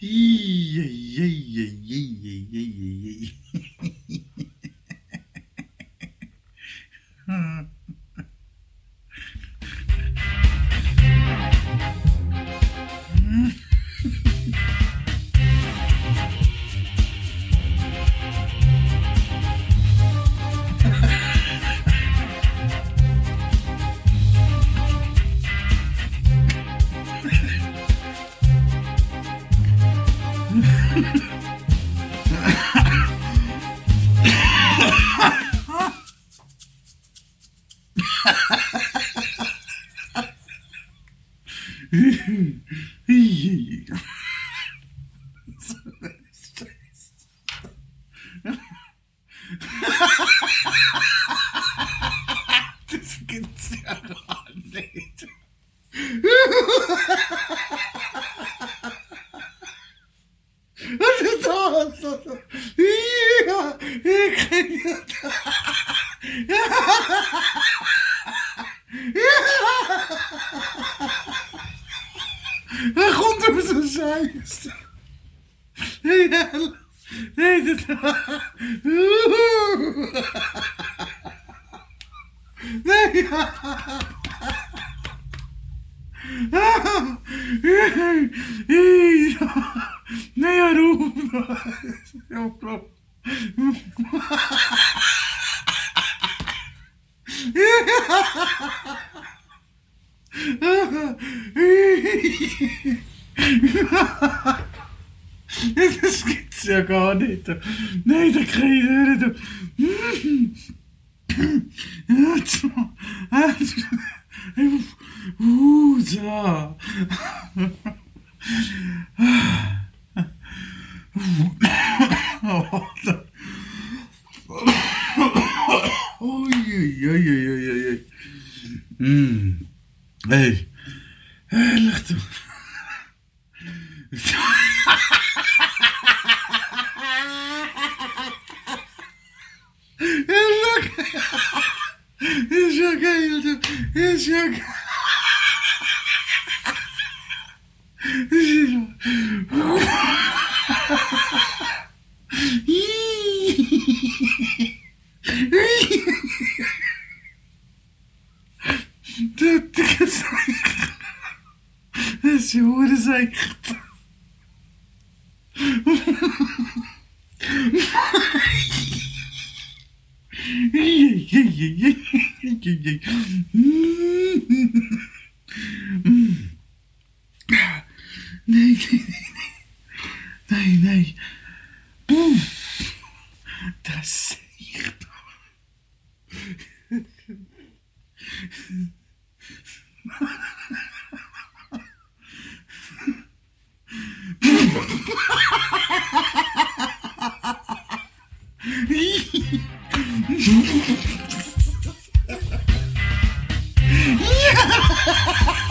いやいやいやいやいやいやいやいやいや。いやいやいや。Ja, komt er zo scheiße. Nee, nee, dit... Nee, Nee, ja, roep. Ja, klopt. Das gibt's ja gar nicht. Nein, da krieg ich nicht. Uh. oy, oy, oy, oy, oy, oy. Mm. Hey. Hey, lach du. Is ja geil, is ja geil. De tickets zijn Je ik zijn Nee, nee, nee. Boef. Dat is echt. yeah!